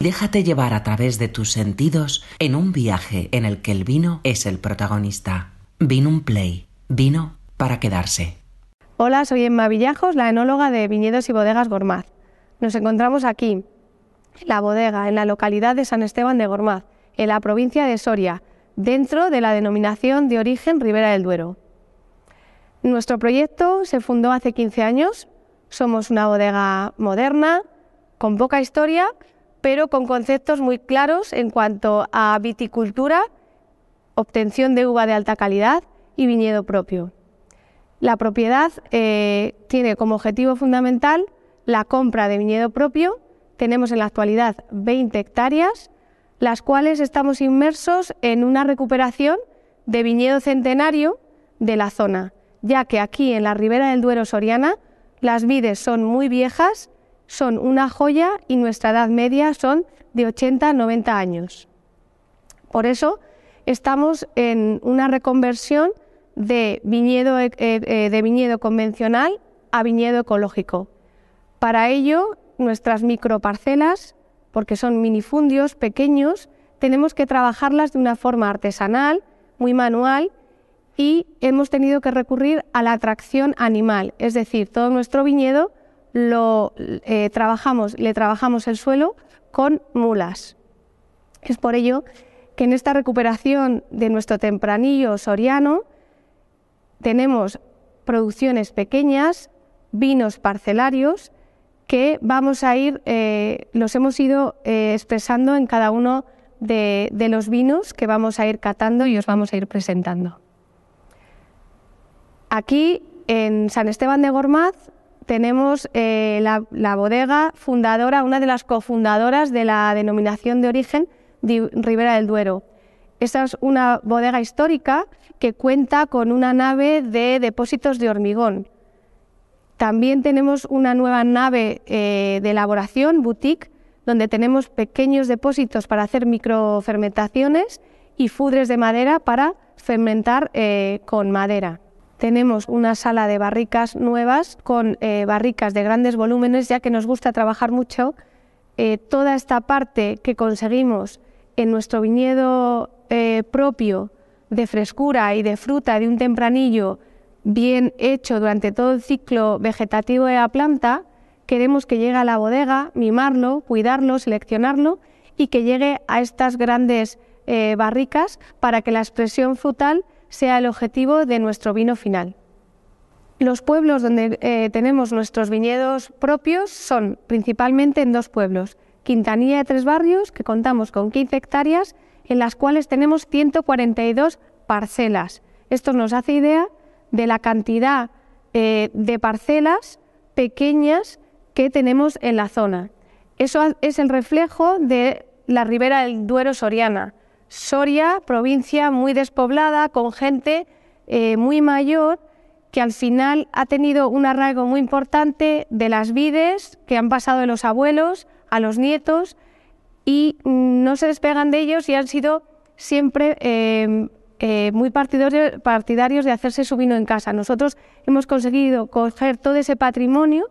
Déjate llevar a través de tus sentidos en un viaje en el que el vino es el protagonista. Vino un Play. Vino para quedarse. Hola, soy Emma Villajos, la enóloga de Viñedos y Bodegas Gormaz. Nos encontramos aquí, en la bodega, en la localidad de San Esteban de Gormaz, en la provincia de Soria, dentro de la denominación de origen Ribera del Duero. Nuestro proyecto se fundó hace 15 años. Somos una bodega moderna, con poca historia, pero con conceptos muy claros en cuanto a viticultura, obtención de uva de alta calidad y viñedo propio. La propiedad eh, tiene como objetivo fundamental la compra de viñedo propio. Tenemos en la actualidad 20 hectáreas, las cuales estamos inmersos en una recuperación de viñedo centenario de la zona, ya que aquí en la ribera del Duero Soriana las vides son muy viejas, son una joya y nuestra edad media son de 80 90 años. Por eso estamos en una reconversión de viñedo, eh, eh, de viñedo convencional a viñedo ecológico. Para ello, nuestras microparcelas, porque son minifundios pequeños, tenemos que trabajarlas de una forma artesanal, muy manual, y hemos tenido que recurrir a la atracción animal, es decir, todo nuestro viñedo lo eh, trabajamos, le trabajamos el suelo con mulas. Es por ello que en esta recuperación de nuestro tempranillo soriano tenemos producciones pequeñas, vinos parcelarios, que vamos a ir, eh, los hemos ido eh, expresando en cada uno de, los vinos que vamos a ir catando y os vamos a ir presentando. Aquí en San Esteban de Gormaz tenemos eh, la, bodega fundadora, una de las cofundadoras de la denominación de origen de Ribera del Duero. Esta es una bodega histórica que cuenta con una nave de depósitos de hormigón. También tenemos una nueva nave eh, de elaboración, boutique, donde tenemos pequeños depósitos para hacer microfermentaciones y fudres de madera para fermentar eh, con madera. Tenemos una sala de barricas nuevas con eh, barricas de grandes volúmenes, ya que nos gusta trabajar mucho. toda esta parte que conseguimos en nuestro viñedo propio de frescura y de fruta de un tempranillo bien hecho durante todo el ciclo vegetativo de la planta, queremos que llegue a la bodega, mimarlo, cuidarlo, seleccionarlo y que llegue a estas grandes eh, barricas para que la expresión frutal sea el objetivo de nuestro vino final. Los pueblos donde eh, tenemos nuestros viñedos propios son principalmente en dos pueblos, Quintanilla de Tres Barrios, que contamos con 15 hectáreas, en las cuales tenemos 142 parcelas. Esto nos hace idea de la cantidad eh, de parcelas pequeñas que tenemos en la zona. Eso es el reflejo de la ribera del Duero soriana. Soria, provincia muy despoblada, con gente eh, muy mayor, que al final ha tenido un arraigo muy importante de las vides que han pasado de los abuelos a los nietos y no se despegan de ellos y han sido siempre eh, eh, muy partidarios, de hacerse su vino en casa. Nosotros hemos conseguido coger todo ese patrimonio,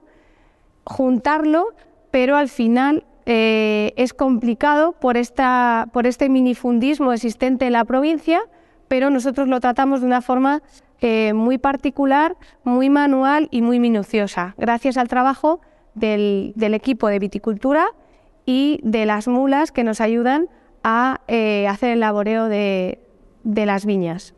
juntarlo, pero al final eh, es complicado por, este minifundismo existente en la provincia, pero nosotros lo tratamos de una forma eh, muy particular, muy manual y muy minuciosa, gracias al trabajo del, equipo de viticultura y de las mulas que nos ayudan a hacer el laboreo de, de las viñas.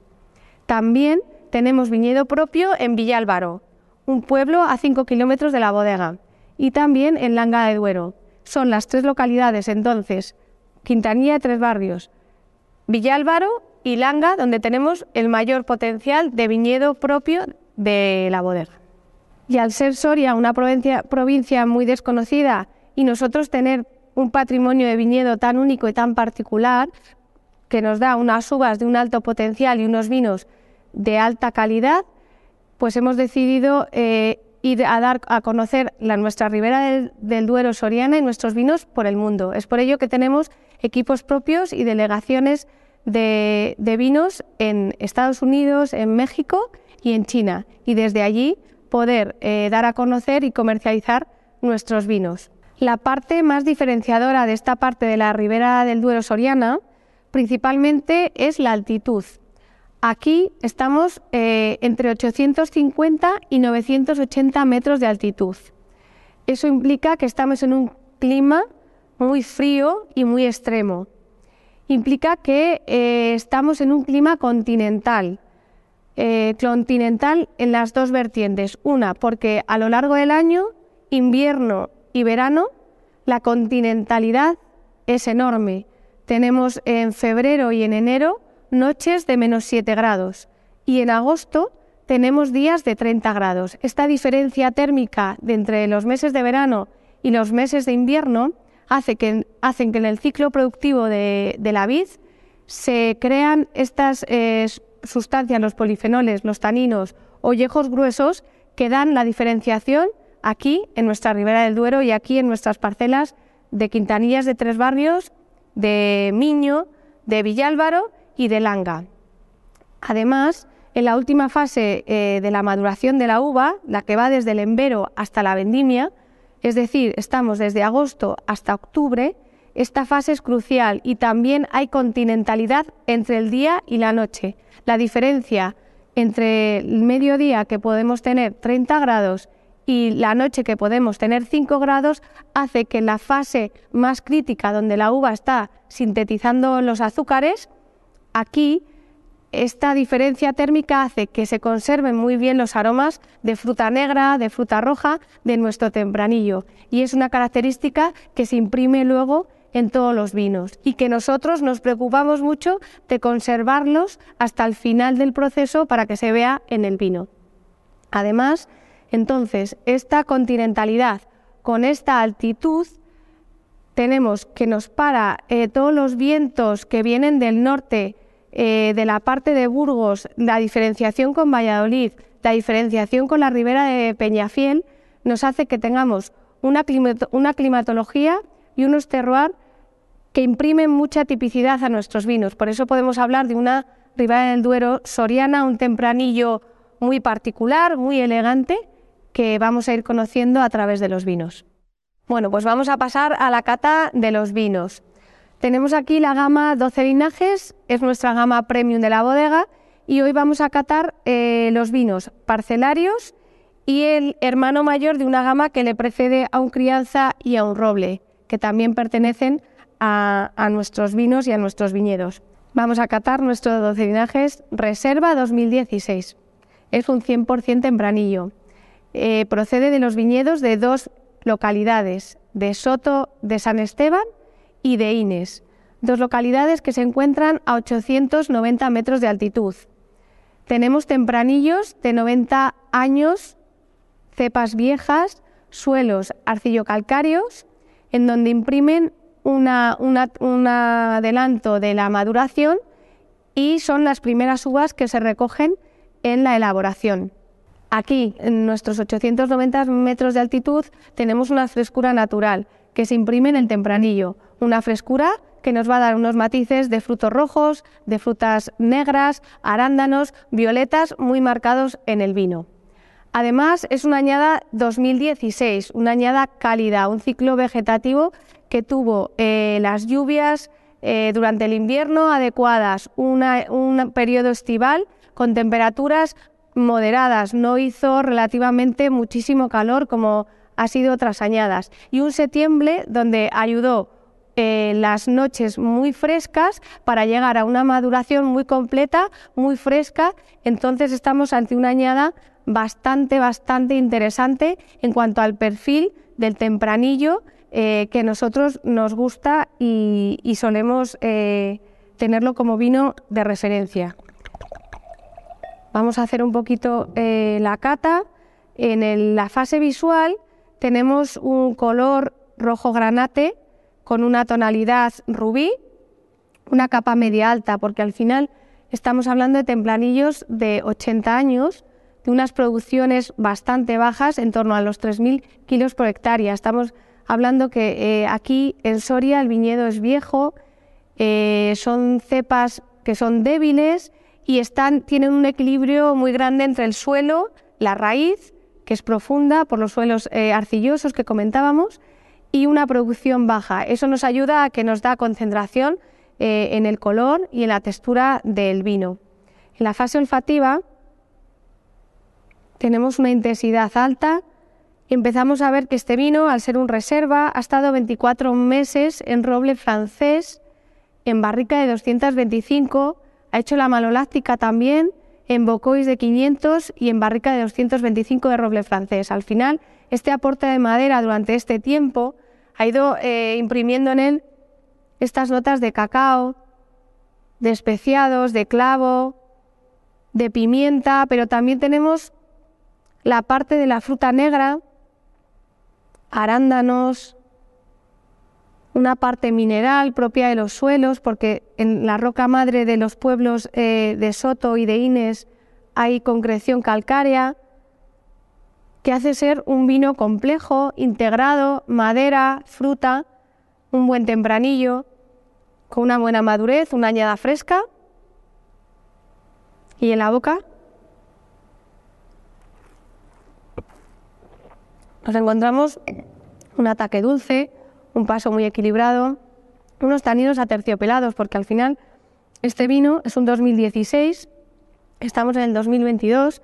También tenemos viñedo propio en Villalbaro, un pueblo a 5 kilómetros de la bodega, y también en Langa de Duero. Son las tres localidades entonces, Quintanilla Tres Barrios, Villalbaro y Langa, donde tenemos el mayor potencial de viñedo propio de la bodega. Y al ser Soria una provincia, provincia muy desconocida y nosotros tener un patrimonio de viñedo tan único y tan particular, que nos da unas uvas de un alto potencial y unos vinos de alta calidad, pues hemos decidido eh, ir a dar a conocer la, nuestra ribera del, Duero Soriana y nuestros vinos por el mundo. Es por ello que tenemos equipos propios y delegaciones de, vinos en Estados Unidos, en México y en China, y desde allí poder eh, dar a conocer y comercializar nuestros vinos. La parte más diferenciadora de esta parte de la ribera del Duero Soriana principalmente es la altitud. Aquí estamos eh, entre 850 y 980 metros de altitud. Eso implica que estamos en un clima muy frío y muy extremo. Implica que eh, estamos en un clima continental. Eh, continental en las dos vertientes. Una, porque a lo largo del año, invierno y verano, la continentalidad es enorme. Tenemos en febrero y en enero noches de menos 7 grados y en agosto tenemos días de 30 grados. Esta diferencia térmica de entre los meses de verano y los meses de invierno hace que, hacen que en el ciclo productivo de, la vid se crean estas eh, sustancias, los polifenoles, los taninos, ollejos gruesos, que dan la diferenciación aquí en nuestra ribera del Duero y aquí en nuestras parcelas de Quintanillas de Tres Barrios, de Miño, de Villálvaro y de Langa. Además, en la última fase eh, de la maduración de la uva, la que va desde el embero hasta la vendimia, es decir, estamos desde agosto hasta octubre, esta fase es crucial y también hay continentalidad entre el día y la noche. La diferencia entre el mediodía que podemos tener 30 grados y la noche que podemos tener 5 grados hace que la fase más crítica donde la uva está sintetizando los azúcares, aquí esta diferencia térmica hace que se conserven muy bien los aromas de fruta negra, de fruta roja, de nuestro tempranillo. Y es una característica que se imprime luego en todos los vinos y que nosotros nos preocupamos mucho de conservarlos hasta el final del proceso para que se vea en el vino. Además, entonces, esta continentalidad con esta altitud tenemos que nos para eh, todos los vientos que vienen del norte eh, de la parte de Burgos, la diferenciación con Valladolid, la diferenciación con la ribera de Peñafiel, nos hace que tengamos una, climatología y unos terroir que imprimen mucha tipicidad a nuestros vinos. Por eso podemos hablar de una ribera del Duero soriana, un tempranillo muy particular, muy elegante, que vamos a ir conociendo a través de los vinos. Bueno, pues vamos a pasar a la cata de los vinos. Tenemos aquí la gama 12 linajes, es nuestra gama premium de la bodega y hoy vamos a catar eh, los vinos parcelarios y el hermano mayor de una gama que le precede a un crianza y a un roble, que también pertenecen a, nuestros vinos y a nuestros viñedos. Vamos a catar nuestro 12 linajes Reserva 2016. Es un 100% tempranillo. Eh, procede de los viñedos de dos localidades, de Soto de San Esteban y de Ines, dos localidades que se encuentran a 890 metros de altitud. Tenemos tempranillos de 90 años, cepas viejas, suelos arcillocalcáreos, en donde imprimen un adelanto de la maduración y son las primeras uvas que se recogen en la elaboración. Aquí, en nuestros 890 metros de altitud, tenemos una frescura natural que se imprime en el tempranillo, una frescura que nos va a dar unos matices de frutos rojos, de frutas negras, arándanos, violetas muy marcados en el vino. Además, es una añada 2016, una añada cálida, un ciclo vegetativo que tuvo eh, las lluvias eh, durante el invierno adecuadas, un periodo estival con temperaturas moderadas, no hizo relativamente muchísimo calor como ha sido otras añadas, y un septiembre donde ayudó eh, las noches muy frescas para llegar a una maduración muy completa, muy fresca. Entonces estamos ante una añada bastante, bastante interesante en cuanto al perfil del tempranillo eh, que nosotros nos gusta y, solemos eh, tenerlo como vino de referencia. Vamos a hacer un poquito la cata. En la fase visual tenemos un color rojo granate con una tonalidad rubí, una capa media alta, porque al final estamos hablando de templanillos de 80 años, de unas producciones bastante bajas, en torno a los 3.000 kilos por hectárea. Estamos hablando que eh, aquí en Soria el viñedo es viejo, eh, son cepas que son débiles y tienen un equilibrio muy grande entre el suelo, la raíz, que es profunda por los suelos eh, arcillosos que comentábamos, y una producción baja. Eso nos ayuda a que nos da concentración eh, en el color y en la textura del vino. En la fase olfativa tenemos una intensidad alta empezamos a ver que este vino, al ser un reserva, ha estado 24 meses en roble francés, en barrica de 225, ha hecho la maloláctica también en bocois de 500 y en barrica de 225 de roble francés. Al final, este aporte de madera durante este tiempo ha ido eh, imprimiendo en él estas notas de cacao, de especiados, de clavo, de pimienta, pero también tenemos la parte de la fruta negra, arándanos, una parte mineral propia de los suelos, porque en la roca madre de los pueblos eh, de Soto y de Ines hay concreción calcárea, que hace ser un vino complejo, integrado, madera, fruta, un buen tempranillo, con una buena madurez, una añada fresca. Y en la boca nos encontramos un ataque dulce, un paso muy equilibrado, unos taninos aterciopelados, porque al final este vino es un 2016, estamos en el 2022,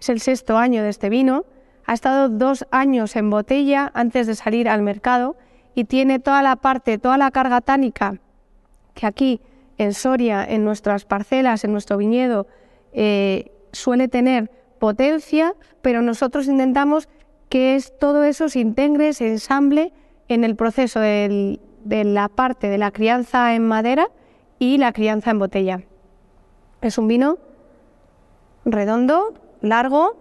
es el sexto año de este vino, ha estado dos años en botella antes de salir al mercado y tiene toda la parte, toda la carga tánica que aquí en Soria, en nuestras parcelas, en nuestro viñedo, eh, suele tener potencia, pero nosotros intentamos que es, todo eso se integre, se ensamble en el proceso de la parte de la crianza en madera y la crianza en botella. Es un vino redondo, largo,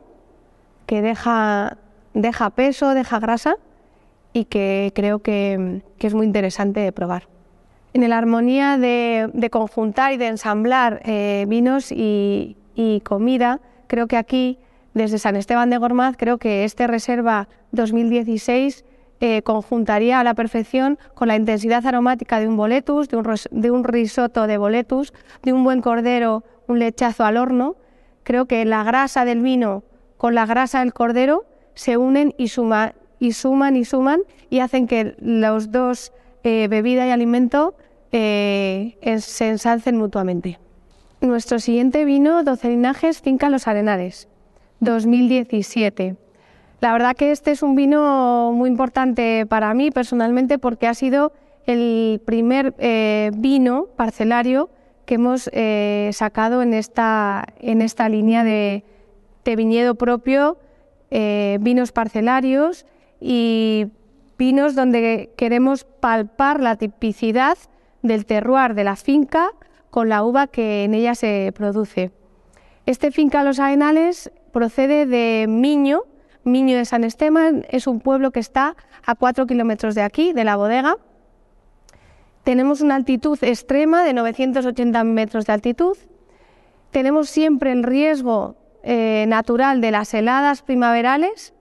que deja, deja peso, deja grasa y que creo que, es muy interesante de probar. En la armonía de, conjuntar y de ensamblar eh, vinos y, comida, creo que aquí, desde San Esteban de Gormaz, creo que este Reserva 2016 eh, conjuntaría a la perfección con la intensidad aromática de un boletus, de un, de risotto de boletus, de un buen cordero, un lechazo al horno. Creo que la grasa del vino con la grasa del cordero se unen y, suma, y suman y suman y hacen que los dos, eh, bebida y alimento, eh, se ensalcen mutuamente. Nuestro siguiente vino, 12 linajes, Finca Los Arenales, 2017. La verdad que este es un vino muy importante para mí personalmente porque ha sido el primer eh, vino parcelario que hemos sacado en esta, en esta línea de, viñedo propio, eh, vinos parcelarios y vinos donde queremos palpar la tipicidad del terroir de la finca con la uva que en ella se produce. Este finca Los Arenales procede de Miño, Miño de San Esteban, es un pueblo que está a cuatro kilómetros de aquí, de la bodega. Tenemos una altitud extrema de 980 metros de altitud. Tenemos siempre el riesgo eh, natural de las heladas primaverales.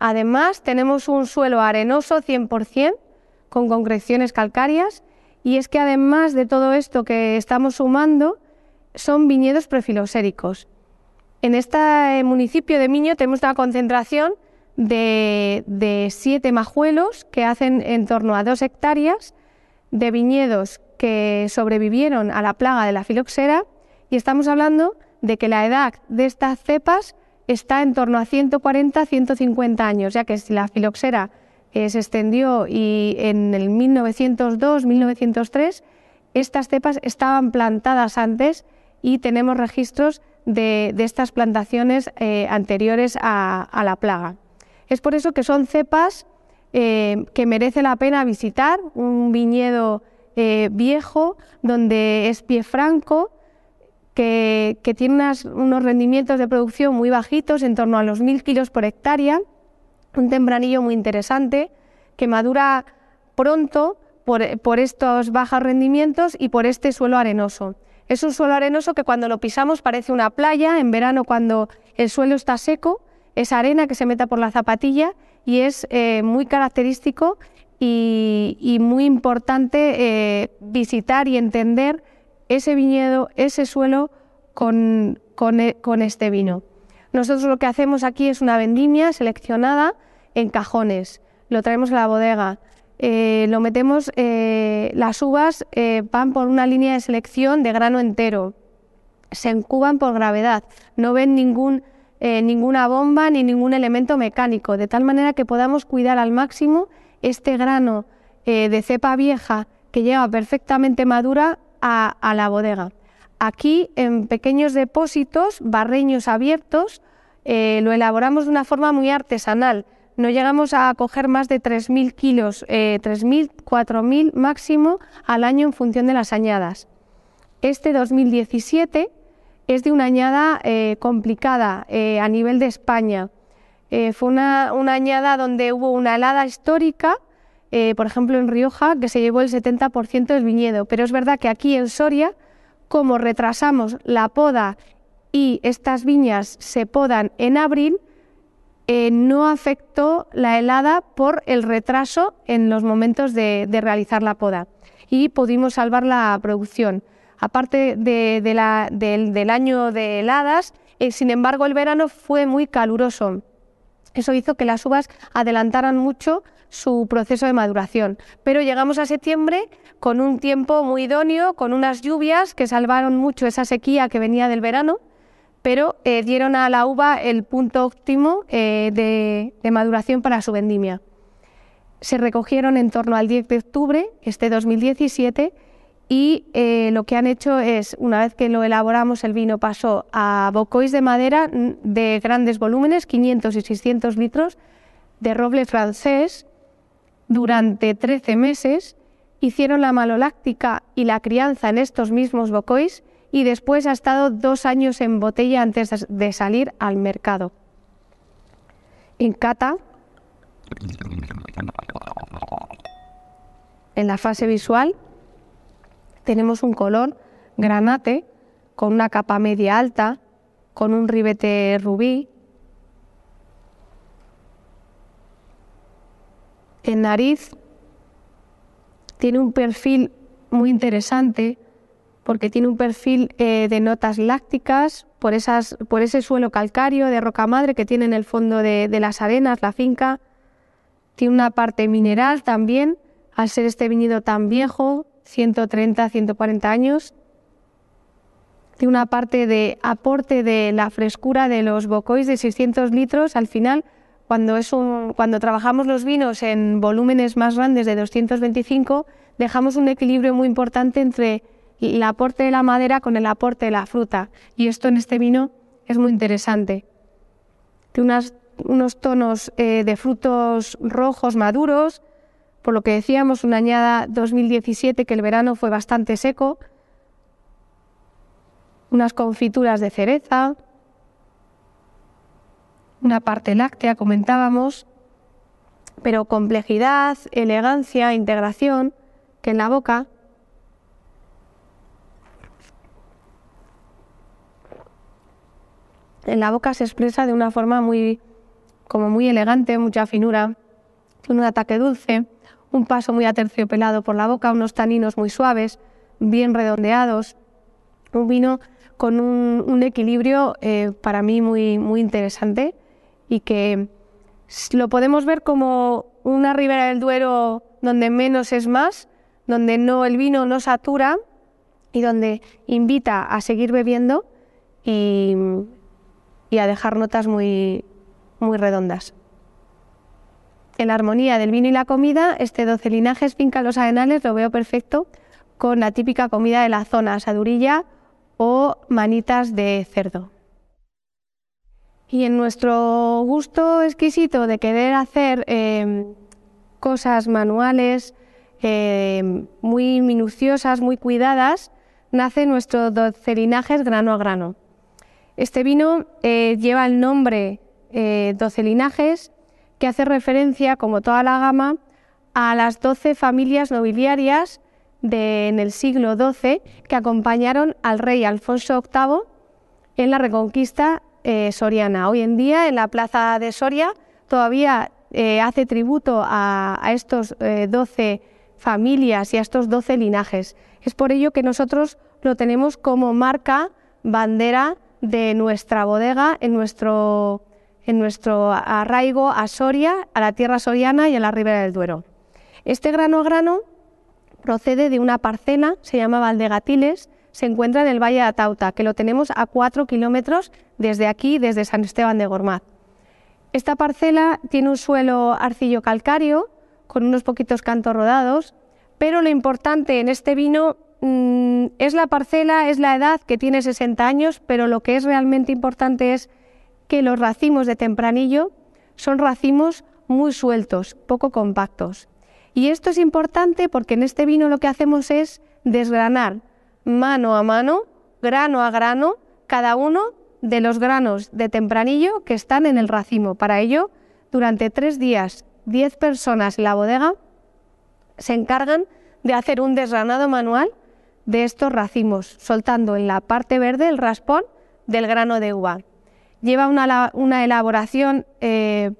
Además, tenemos un suelo arenoso 100% con concreciones calcáreas y es que además de todo esto que estamos sumando, son viñedos prefiloséricos. En este municipio de Miño tenemos una concentración de, de siete majuelos que hacen en torno a dos hectáreas de viñedos que sobrevivieron a la plaga de la filoxera y estamos hablando de que la edad de estas cepas está en torno a 140-150 años, ya que si la filoxera eh, se extendió y en el 1902-1903 estas cepas estaban plantadas antes y tenemos registros de, estas plantaciones eh, anteriores a, la plaga. Es por eso que son cepas eh, que merece la pena visitar, un viñedo viejo donde es pie franco, que, tiene unos rendimientos de producción muy bajitos, en torno a los 1.000 kilos por hectárea, un tempranillo muy interesante, que madura pronto por, estos bajos rendimientos y por este suelo arenoso. Es un suelo arenoso que cuando lo pisamos parece una playa, en verano cuando el suelo está seco, es arena que se meta por la zapatilla y es eh, muy característico y, muy importante eh, visitar y entender ese viñedo, ese suelo con, e, con, este vino. Nosotros lo que hacemos aquí es una vendimia seleccionada en cajones. Lo traemos a la bodega. Eh, lo metemos, eh, las uvas eh, van por una línea de selección de grano entero, se incuban por gravedad, no ven ningún, ninguna bomba ni ningún elemento mecánico, de tal manera que podamos cuidar al máximo este grano de cepa vieja que lleva perfectamente madura a la bodega. Aquí, en pequeños depósitos, barreños abiertos, lo elaboramos de una forma muy artesanal no llegamos a coger más de 3.000 kilos, 3.000, eh, 4.000 máximo al año en función de las añadas. Este 2017 es de una añada eh, complicada eh, a nivel de España. fue una, una, añada donde hubo una helada histórica, por ejemplo en Rioja, que se llevó el 70% del viñedo. Pero es verdad que aquí en Soria, como retrasamos la poda y estas viñas se podan en abril, eh, no afectó la helada por el retraso en los momentos de, realizar la poda y pudimos salvar la producción. Aparte del, año de heladas, eh, sin embargo el verano fue muy caluroso. Eso hizo que las uvas adelantaran mucho su proceso de maduración. Pero llegamos a septiembre con un tiempo muy idóneo, con unas lluvias que salvaron mucho esa sequía que venía del verano pero eh, dieron a la uva el punto óptimo eh, de, maduración para su vendimia. Se recogieron en torno al 10 de octubre, este 2017, y eh, lo que han hecho es, una vez que lo elaboramos, el vino pasó a bocois de madera de grandes volúmenes, 500 y 600 litros, de roble francés, durante 13 meses, hicieron la maloláctica y la crianza en estos mismos bocois y después ha estado dos años en botella antes de salir al mercado. En cata, en la fase visual, tenemos un color granate con una capa media alta, con un ribete rubí. En nariz tiene un perfil muy interesante porque tiene un perfil eh, de notas lácticas por, esas, por ese suelo calcáreo de roca madre que tiene en el fondo de, las arenas, la finca. Tiene una parte mineral también, al ser este viñedo tan viejo, 130, 140 años. Tiene una parte de aporte de la frescura de los bocois de 600 litros. Al final, cuando, es cuando trabajamos los vinos en volúmenes más grandes de 225, dejamos un equilibrio muy importante entre el aporte de la madera con el aporte de la fruta. Y esto en este vino es muy interesante. Tiene unos tonos eh, de frutos rojos maduros, por lo que decíamos, una añada 2017 que el verano fue bastante seco, unas confituras de cereza, una parte láctea, comentábamos, pero complejidad, elegancia, integración, que en la boca en la boca se expresa de una forma muy, como muy elegante, mucha finura, un ataque dulce, un paso muy aterciopelado por la boca, unos taninos muy suaves, bien redondeados, un vino con un, equilibrio eh, para mí muy, muy interesante y que lo podemos ver como una ribera del Duero donde menos es más, donde no el vino no satura y donde invita a seguir bebiendo y y a dejar notas muy, muy redondas. En la armonía del vino y la comida, este 12 linajes finca los arenales lo veo perfecto con la típica comida de la zona, asadurilla o manitas de cerdo. Y en nuestro gusto exquisito de querer hacer em, cosas manuales, em, muy minuciosas, muy cuidadas, nace nuestro 12 linajes grano a grano. Este vino eh, lleva el nombre eh, 12 linajes, que hace referencia, como toda la gama, a las 12 familias nobiliarias de, en el siglo XII que acompañaron al rey Alfonso VIII en la reconquista eh, soriana. Hoy en día, en la plaza de Soria, todavía eh, hace tributo a, estos 12 familias y a estos 12 linajes. Es por ello que nosotros lo tenemos como marca, bandera de nuestra bodega en nuestro, en nuestro arraigo a Soria, a la tierra soriana y a la ribera del Duero. Este grano grano procede de una parcela, se llama Valdegatiles, se encuentra en el Valle de Atauta, que lo tenemos a 4 kilómetros desde aquí, desde San Esteban de Gormaz. Esta parcela tiene un suelo arcillo calcáreo, con unos poquitos cantos rodados, pero lo importante en este vino mm, es la parcela, es la edad, que tiene 60 años, pero lo que es realmente importante es que los racimos de tempranillo son racimos muy sueltos, poco compactos. Y esto es importante porque en este vino lo que hacemos es desgranar mano a mano, grano a grano, cada uno de los granos de tempranillo que están en el racimo. Para ello, durante tres días, diez personas en la bodega se encargan de hacer un desgranado manual de estos racimos, soltando en la parte verde el raspón del grano de uva. Lleva una, elaboración eh,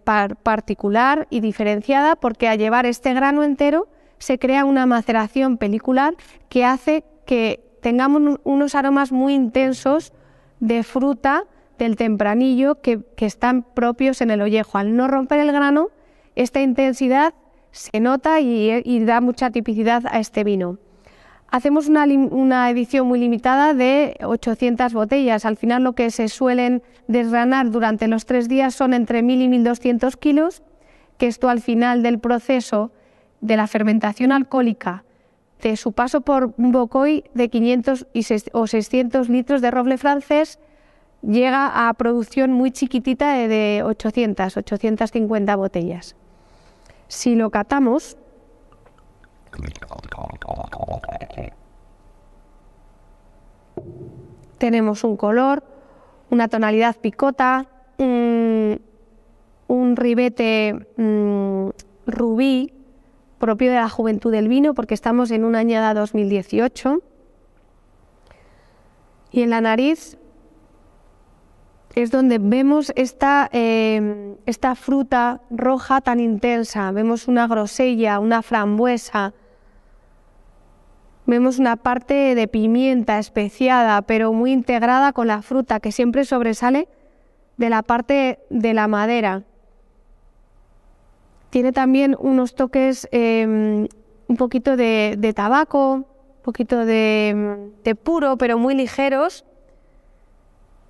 particular y diferenciada porque al llevar este grano entero se crea una maceración pelicular que hace que tengamos unos aromas muy intensos de fruta del tempranillo que, están propios en el ollejo. Al no romper el grano, esta intensidad se nota y, da mucha tipicidad a este vino. Hacemos una, edición muy limitada de 800 botellas. Al final lo que se suelen desgranar durante los tres días son entre 1.000 y 1.200 kilos, que esto al final del proceso de la fermentación alcohólica de su paso por bocoy de 500 o 600 litros de roble francés llega a producción muy chiquitita de 800, 850 botellas. Si lo catamos, tenemos un color, una tonalidad picota, un, ribete mm, rubí, propio de la juventud del vino, porque estamos en una añada 2018. Y en la nariz es donde vemos esta, em, esta fruta roja tan intensa. Vemos una grosella, una frambuesa. Vemos una parte de pimienta especiada, pero muy integrada con la fruta, que siempre sobresale de la parte de la madera. Tiene también unos toques em, un poquito de, tabaco, un poquito de puro, pero muy ligeros.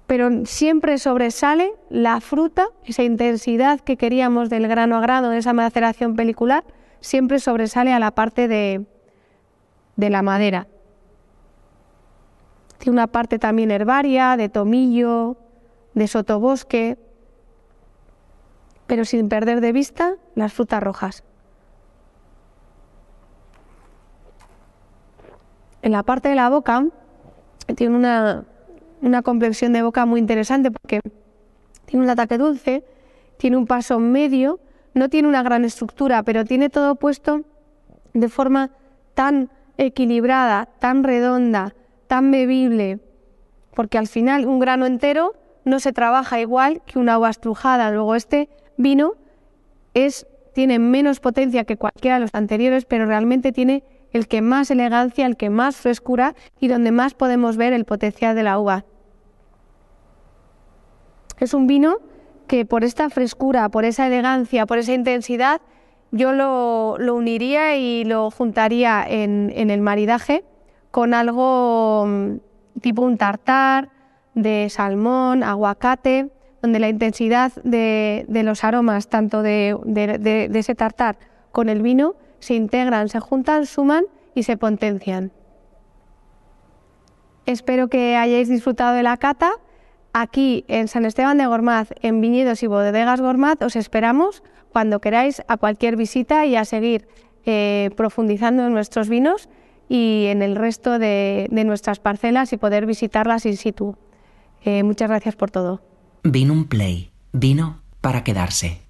Pero siempre sobresale la fruta, esa intensidad que queríamos del grano a grano, de esa maceración pelicular, siempre sobresale a la parte de, de la madera. Tiene una parte también herbaria, de tomillo, de sotobosque, pero sin perder de vista las frutas rojas. En la parte de la boca tiene una, una complexión de boca muy interesante porque tiene un ataque dulce, tiene un paso medio, no tiene una gran estructura, pero tiene todo puesto de forma tan equilibrada, tan redonda, tan bebible, porque al final un grano entero no se trabaja igual que una uva estrujada. Luego este vino es, tiene menos potencia que cualquiera de los anteriores, pero realmente tiene el que más elegancia, el que más frescura y donde más podemos ver el potencial de la uva. Es un vino que por esta frescura, por esa elegancia, por esa intensidad, yo lo, uniría y lo juntaría en, el maridaje con algo mm, tipo un tartar de salmón, aguacate, donde la intensidad de, los aromas, tanto de, ese tartar con el vino, se integran, se juntan, suman y se potencian. Espero que hayáis disfrutado de la cata. Aquí en San Esteban de Gormaz, en Viñedos y Bodegas Gormaz, os esperamos cuando queráis a cualquier visita y a seguir eh, profundizando en nuestros vinos y en el resto de, nuestras parcelas y poder visitarlas in situ. Eh, muchas gracias por todo. Vino un play. Vino para quedarse.